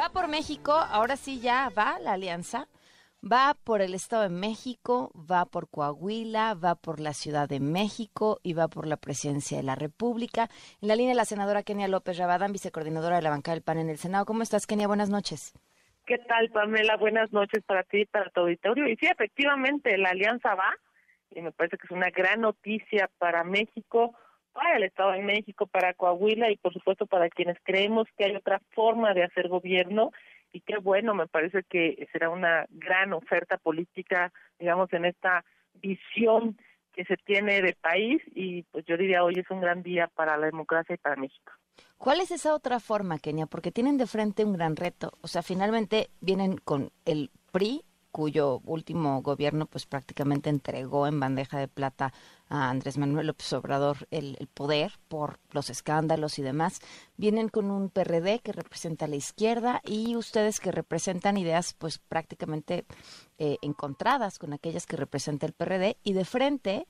Va por México, ahora sí ya va la alianza. Va por el Estado de México, va por Coahuila, va por la Ciudad de México y va por la Presidencia de la República. En la línea la senadora Kenia López Rabadán, vicecoordinadora de la bancada del PAN en el Senado. ¿Cómo estás, Kenia? Buenas noches. ¿Qué tal, Pamela? Buenas noches para ti y para tu auditorio. Y sí, efectivamente, la alianza va y me parece que es una gran noticia para México para el Estado de México, para Coahuila y por supuesto para quienes creemos que hay otra forma de hacer gobierno y qué bueno, me parece que será una gran oferta política, digamos, en esta visión que se tiene de país y pues yo diría hoy es un gran día para la democracia y para México. ¿Cuál es esa otra forma, Kenia? Porque tienen de frente un gran reto. O sea, finalmente vienen con el PRI cuyo último gobierno pues prácticamente entregó en bandeja de plata a Andrés Manuel López Obrador el, poder por los escándalos y demás. Vienen con un PRD que representa a la izquierda y ustedes que representan ideas pues prácticamente eh, encontradas con aquellas que representa el PRD y de frente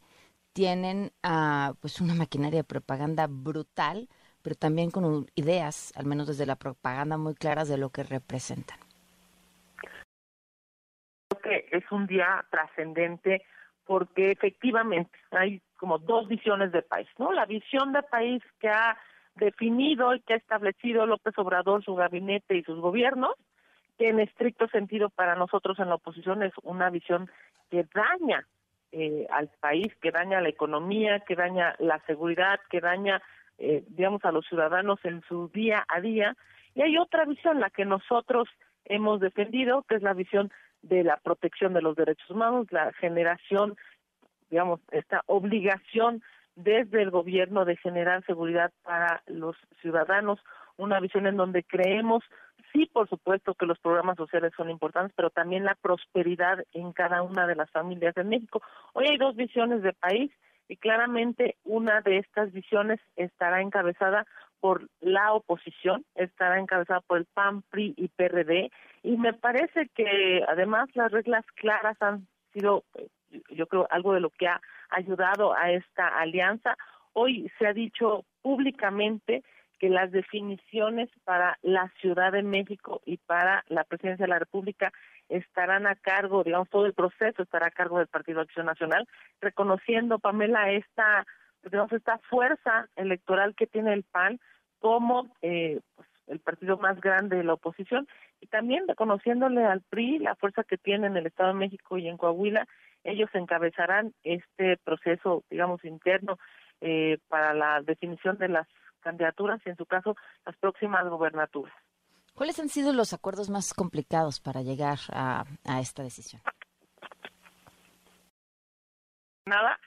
tienen a pues una maquinaria de propaganda brutal, pero también con ideas, al menos desde la propaganda, muy claras de lo que representan es un día trascendente porque efectivamente hay como dos visiones de país, ¿no? La visión de país que ha definido y que ha establecido López Obrador, su gabinete y sus gobiernos, que en estricto sentido para nosotros en la oposición es una visión que daña eh, al país, que daña la economía, que daña la seguridad, que daña, eh, digamos, a los ciudadanos en su día a día. Y hay otra visión, la que nosotros hemos defendido, que es la visión de la protección de los derechos humanos, la generación, digamos, esta obligación desde el gobierno de generar seguridad para los ciudadanos, una visión en donde creemos, sí, por supuesto que los programas sociales son importantes, pero también la prosperidad en cada una de las familias de México. Hoy hay dos visiones de país y claramente una de estas visiones estará encabezada por la oposición, estará encabezada por el PAN, PRI y PRD, y me parece que además las reglas claras han sido, eh, yo creo, algo de lo que ha ayudado a esta alianza. Hoy se ha dicho públicamente que las definiciones para la Ciudad de México y para la Presidencia de la República estarán a cargo, digamos, todo el proceso estará a cargo del Partido Acción Nacional, reconociendo, Pamela, esta, digamos, esta fuerza electoral que tiene el PAN como eh, pues, el partido más grande de la oposición y también reconociéndole al PRI la fuerza que tiene en el Estado de México y en Coahuila, ellos encabezarán este proceso, digamos, interno eh, para la definición de las candidaturas y en su caso las próximas gobernaturas. ¿Cuáles han sido los acuerdos más complicados para llegar a, esta decisión? Nada,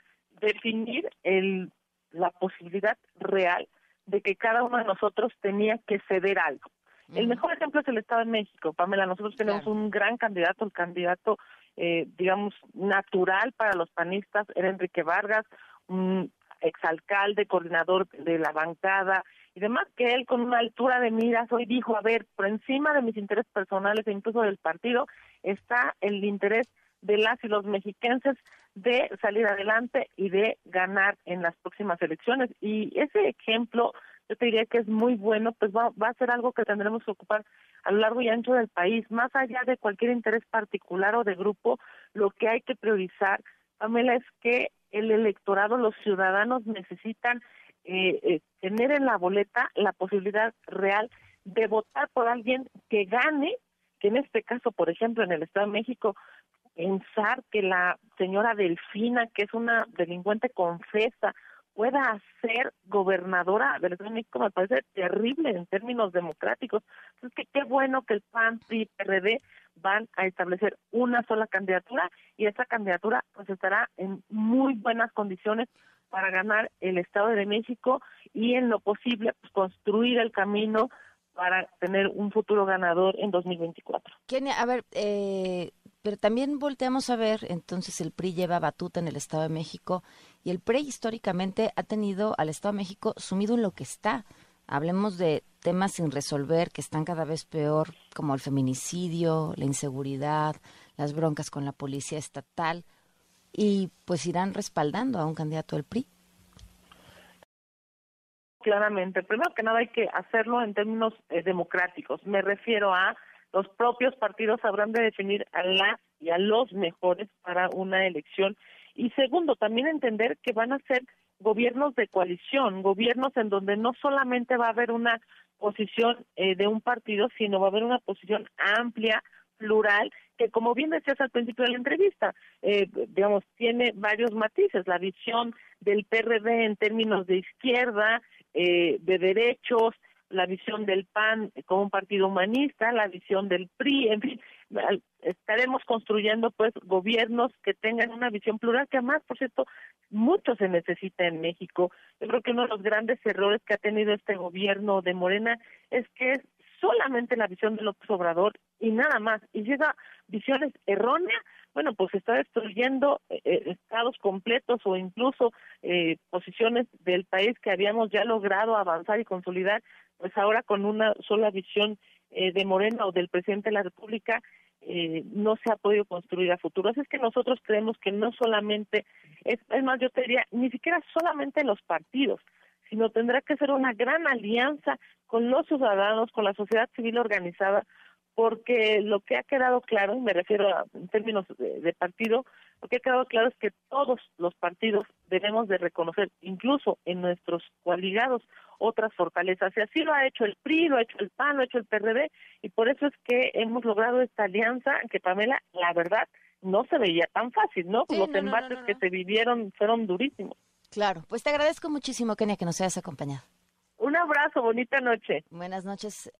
definir el, la posibilidad real de que cada uno de nosotros tenía que ceder algo. El mejor ejemplo es el Estado de México, Pamela. Nosotros tenemos un gran candidato, el candidato, eh, digamos, natural para los panistas, era Enrique Vargas, un exalcalde, coordinador de la bancada y demás, que él con una altura de miras hoy dijo, a ver, por encima de mis intereses personales e incluso del partido, está el interés de las y los mexiquenses de salir adelante y de ganar en las próximas elecciones. Y ese ejemplo, yo te diría que es muy bueno, pues va, va a ser algo que tendremos que ocupar a lo largo y ancho del país, más allá de cualquier interés particular o de grupo, lo que hay que priorizar, Pamela, es que el electorado, los ciudadanos necesitan eh, eh, tener en la boleta la posibilidad real de votar por alguien que gane, que en este caso, por ejemplo, en el Estado de México, pensar que la señora Delfina, que es una delincuente confesa, pueda ser gobernadora del Estado de México me parece terrible en términos democráticos. Entonces, que qué bueno que el PAN, PRI, PRD van a establecer una sola candidatura y esa candidatura pues estará en muy buenas condiciones para ganar el Estado de México y en lo posible pues, construir el camino para tener un futuro ganador en 2024. Kenia, a ver, eh, pero también volteamos a ver, entonces el PRI lleva batuta en el Estado de México y el PRI históricamente ha tenido al Estado de México sumido en lo que está. Hablemos de temas sin resolver que están cada vez peor, como el feminicidio, la inseguridad, las broncas con la policía estatal, y pues irán respaldando a un candidato del PRI. claramente. Primero que nada hay que hacerlo en términos eh, democráticos. Me refiero a los propios partidos habrán de definir a las y a los mejores para una elección. Y segundo, también entender que van a ser gobiernos de coalición, gobiernos en donde no solamente va a haber una posición eh, de un partido, sino va a haber una posición amplia, plural, que como bien decías al principio de la entrevista, eh, digamos, tiene varios matices, la visión del PRD en términos de izquierda, eh, de derechos, la visión del PAN como un partido humanista, la visión del PRI, en fin, estaremos construyendo pues gobiernos que tengan una visión plural, que además, por cierto, mucho se necesita en México. Yo creo que uno de los grandes errores que ha tenido este gobierno de Morena es que es solamente la visión de López Obrador y nada más. Y llega visiones erróneas, bueno, pues está destruyendo eh, eh, estados completos o incluso eh, posiciones del país que habíamos ya logrado avanzar y consolidar, pues ahora con una sola visión de Morena o del presidente de la República no se ha podido construir a futuro. Así es que nosotros creemos que no solamente, es, es más, yo te diría, ni siquiera solamente los partidos, sino tendrá que ser una gran alianza con los ciudadanos, con la sociedad civil organizada, porque lo que ha quedado claro, y me refiero a, en términos de, partido, lo que ha quedado claro es que todos los partidos debemos de reconocer, incluso en nuestros coaligados, otras fortalezas. Y así lo ha hecho el PRI, lo ha hecho el PAN, lo ha hecho el PRD, y por eso es que hemos logrado esta alianza que, Pamela, la verdad, no se veía tan fácil, ¿no? los embates que se vivieron fueron durísimos. Claro, pues te agradezco muchísimo, Kenia, que nos hayas acompañado. Un abrazo, bonita noche. Buenas noches.